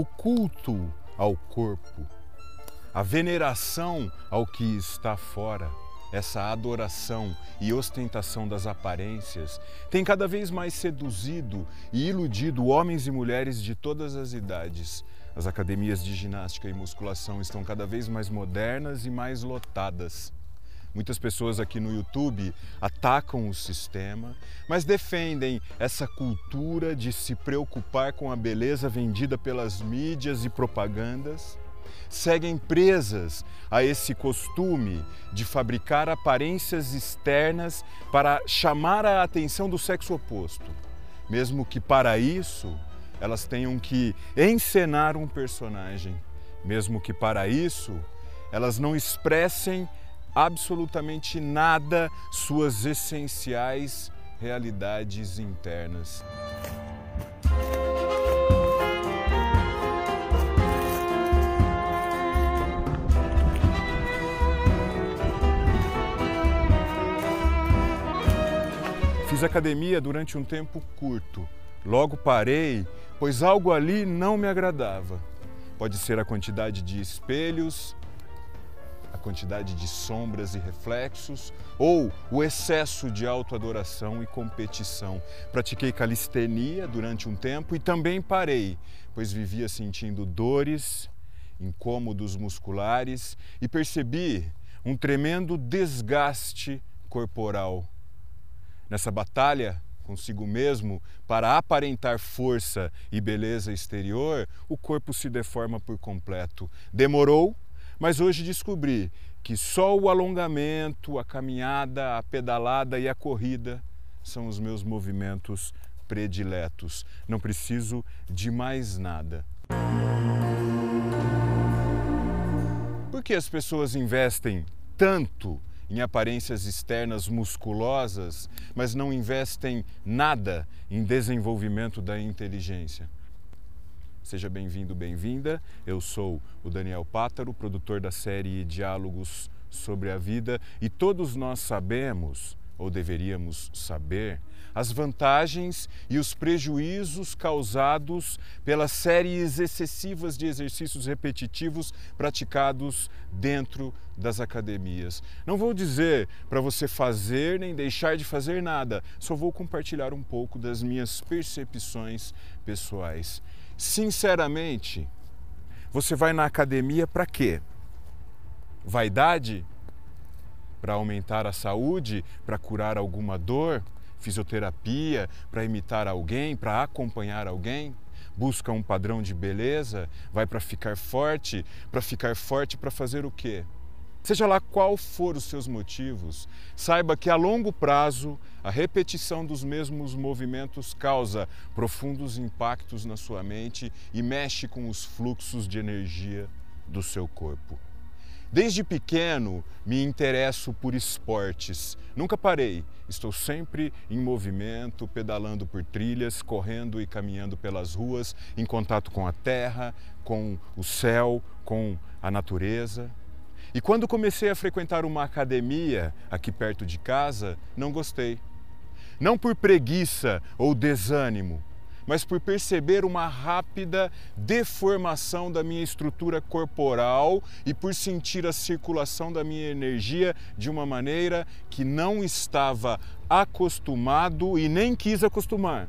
O culto ao corpo, a veneração ao que está fora, essa adoração e ostentação das aparências tem cada vez mais seduzido e iludido homens e mulheres de todas as idades. As academias de ginástica e musculação estão cada vez mais modernas e mais lotadas. Muitas pessoas aqui no YouTube atacam o sistema, mas defendem essa cultura de se preocupar com a beleza vendida pelas mídias e propagandas. Seguem presas a esse costume de fabricar aparências externas para chamar a atenção do sexo oposto, mesmo que para isso elas tenham que encenar um personagem, mesmo que para isso elas não expressem absolutamente nada suas essenciais realidades internas. Fiz academia durante um tempo curto. Logo parei, pois algo ali não me agradava. Pode ser a quantidade de espelhos, a quantidade de sombras e reflexos, ou o excesso de autoadoração e competição. Pratiquei calistenia durante um tempo e também parei, pois vivia sentindo dores, incômodos musculares e percebi um tremendo desgaste corporal nessa batalha consigo mesmo para aparentar força e beleza exterior, o corpo se deforma por completo. Demorou, mas hoje descobri que só o alongamento, a caminhada, a pedalada e a corrida são os meus movimentos prediletos. Não preciso de mais nada. Por que as pessoas investem tanto em aparências externas musculosas, mas não investem nada em desenvolvimento da inteligência. Seja bem-vindo, bem-vinda. Eu sou o Daniel Pátaro, produtor da série Diálogos sobre a Vida, e todos nós sabemos, ou deveríamos saber, as vantagens e os prejuízos causados pelas séries excessivas de exercícios repetitivos praticados dentro das academias. Não vou dizer para você fazer nem deixar de fazer nada, só vou compartilhar um pouco das minhas percepções pessoais. Sinceramente, você vai na academia para quê? Vaidade? Para aumentar a saúde? Para curar alguma dor? fisioterapia para imitar alguém, para acompanhar alguém? Busca um padrão de beleza? Vai para ficar forte? Para ficar forte para fazer o quê? Seja lá qual for os seus motivos, saiba que a longo prazo a repetição dos mesmos movimentos causa profundos impactos na sua mente e mexe com os fluxos de energia do seu corpo. Desde pequeno me interesso por esportes. Nunca parei. Estou sempre em movimento, pedalando por trilhas, correndo e caminhando pelas ruas, em contato com a terra, com o céu, com a natureza. E quando comecei a frequentar uma academia aqui perto de casa, não gostei. Não por preguiça ou desânimo, mas por perceber uma rápida deformação da minha estrutura corporal e por sentir a circulação da minha energia de uma maneira que não estava acostumado e nem quis acostumar.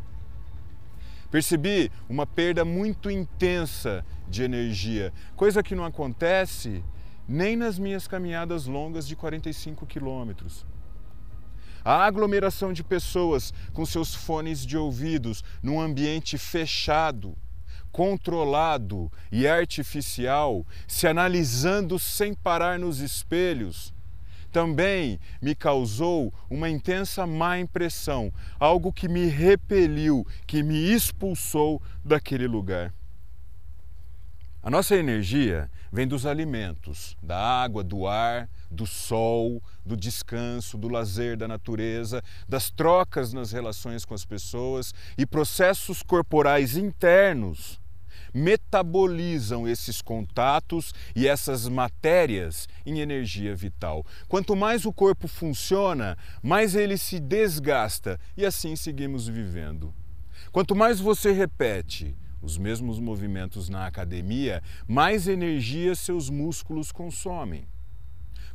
Percebi uma perda muito intensa de energia, coisa que não acontece nem nas minhas caminhadas longas de 45 quilômetros. A aglomeração de pessoas com seus fones de ouvidos num ambiente fechado, controlado e artificial, se analisando sem parar nos espelhos, também me causou uma intensa má impressão, algo que me repeliu, que me expulsou daquele lugar. A nossa energia vem dos alimentos, da água, do ar, do sol, do descanso, do lazer da natureza, das trocas nas relações com as pessoas e processos corporais internos. metabolizam esses contatos e essas matérias em energia vital. Quanto mais o corpo funciona, mais ele se desgasta e assim seguimos vivendo. Quanto mais você repete os mesmos movimentos na academia, mais energia seus músculos consomem.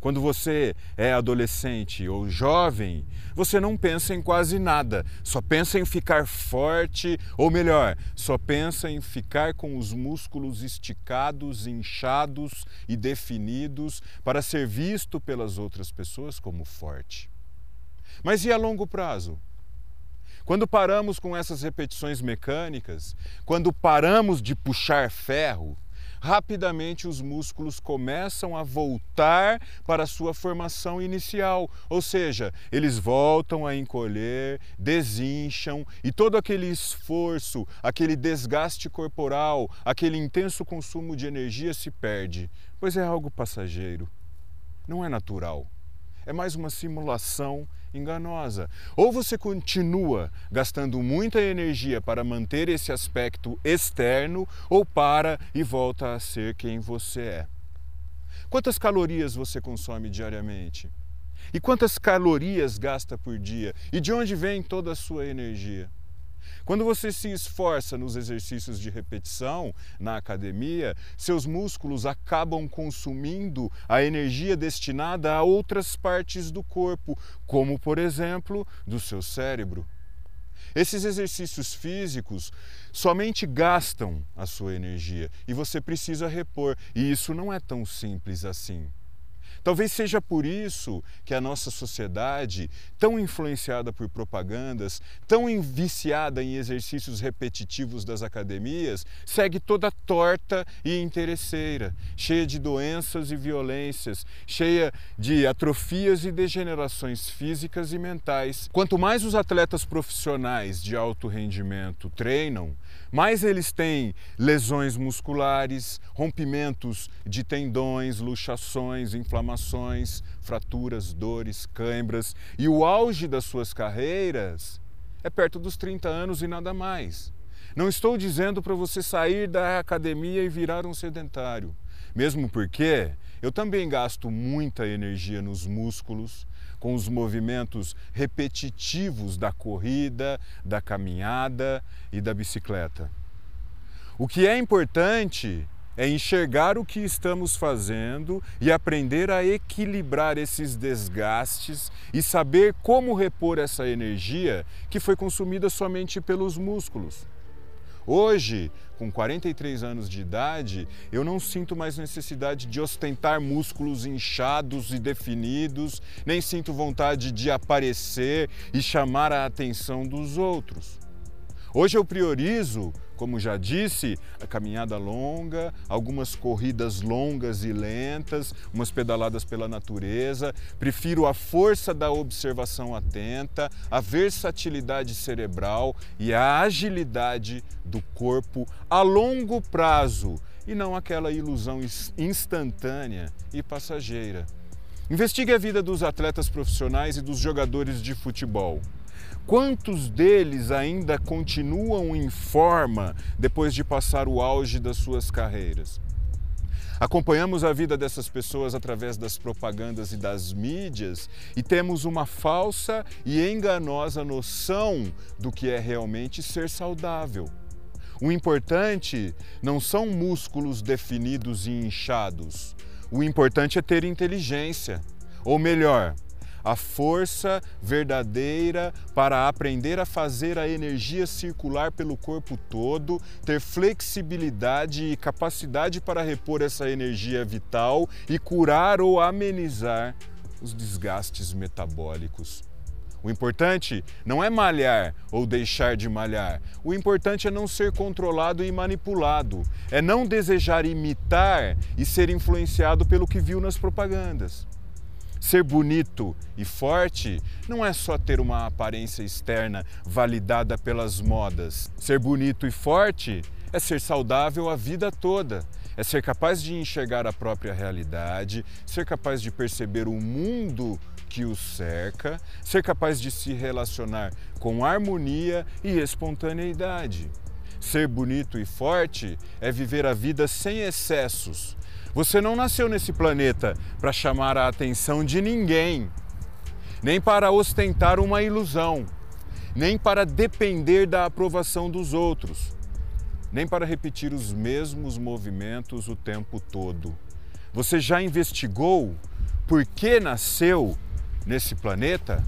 Quando você é adolescente ou jovem, você não pensa em quase nada, só pensa em ficar forte, ou melhor, só pensa em ficar com os músculos esticados, inchados e definidos para ser visto pelas outras pessoas como forte. Mas e a longo prazo? Quando paramos com essas repetições mecânicas, quando paramos de puxar ferro, rapidamente os músculos começam a voltar para a sua formação inicial, ou seja, eles voltam a encolher, desincham e todo aquele esforço, aquele desgaste corporal, aquele intenso consumo de energia se perde, pois é algo passageiro, não é natural. É mais uma simulação enganosa. Ou você continua gastando muita energia para manter esse aspecto externo, ou para e volta a ser quem você é. Quantas calorias você consome diariamente? E quantas calorias gasta por dia? E de onde vem toda a sua energia? Quando você se esforça nos exercícios de repetição na academia, seus músculos acabam consumindo a energia destinada a outras partes do corpo, como por exemplo do seu cérebro. Esses exercícios físicos somente gastam a sua energia e você precisa repor, e isso não é tão simples assim. Talvez seja por isso que a nossa sociedade, tão influenciada por propagandas, tão viciada em exercícios repetitivos das academias, segue toda torta e interesseira, cheia de doenças e violências, cheia de atrofias e degenerações físicas e mentais. Quanto mais os atletas profissionais de alto rendimento treinam, mais eles têm lesões musculares, rompimentos de tendões, luxações, inflamações, fraturas, dores, cãibras. E o auge das suas carreiras é perto dos 30 anos e nada mais. Não estou dizendo para você sair da academia e virar um sedentário, mesmo porque eu também gasto muita energia nos músculos, com os movimentos repetitivos da corrida, da caminhada e da bicicleta. O que é importante é enxergar o que estamos fazendo e aprender a equilibrar esses desgastes e saber como repor essa energia que foi consumida somente pelos músculos. Hoje, com 43 anos de idade, eu não sinto mais necessidade de ostentar músculos inchados e definidos, nem sinto vontade de aparecer e chamar a atenção dos outros. Hoje eu priorizo como já disse, a caminhada longa, algumas corridas longas e lentas, umas pedaladas pela natureza. Prefiro a força da observação atenta, a versatilidade cerebral e a agilidade do corpo a longo prazo e não aquela ilusão instantânea e passageira. Investigue a vida dos atletas profissionais e dos jogadores de futebol. Quantos deles ainda continuam em forma depois de passar o auge das suas carreiras? Acompanhamos a vida dessas pessoas através das propagandas e das mídias e temos uma falsa e enganosa noção do que é realmente ser saudável. O importante não são músculos definidos e inchados. O importante é ter inteligência. Ou melhor, a força verdadeira para aprender a fazer a energia circular pelo corpo todo, ter flexibilidade e capacidade para repor essa energia vital e curar ou amenizar os desgastes metabólicos. O importante não é malhar ou deixar de malhar. O importante é não ser controlado e manipulado. É não desejar imitar e ser influenciado pelo que viu nas propagandas. Ser bonito e forte não é só ter uma aparência externa validada pelas modas. Ser bonito e forte é ser saudável a vida toda. É ser capaz de enxergar a própria realidade, ser capaz de perceber o mundo que o cerca, ser capaz de se relacionar com harmonia e espontaneidade. Ser bonito e forte é viver a vida sem excessos. Você não nasceu nesse planeta para chamar a atenção de ninguém, nem para ostentar uma ilusão, nem para depender da aprovação dos outros, nem para repetir os mesmos movimentos o tempo todo. Você já investigou por que nasceu nesse planeta?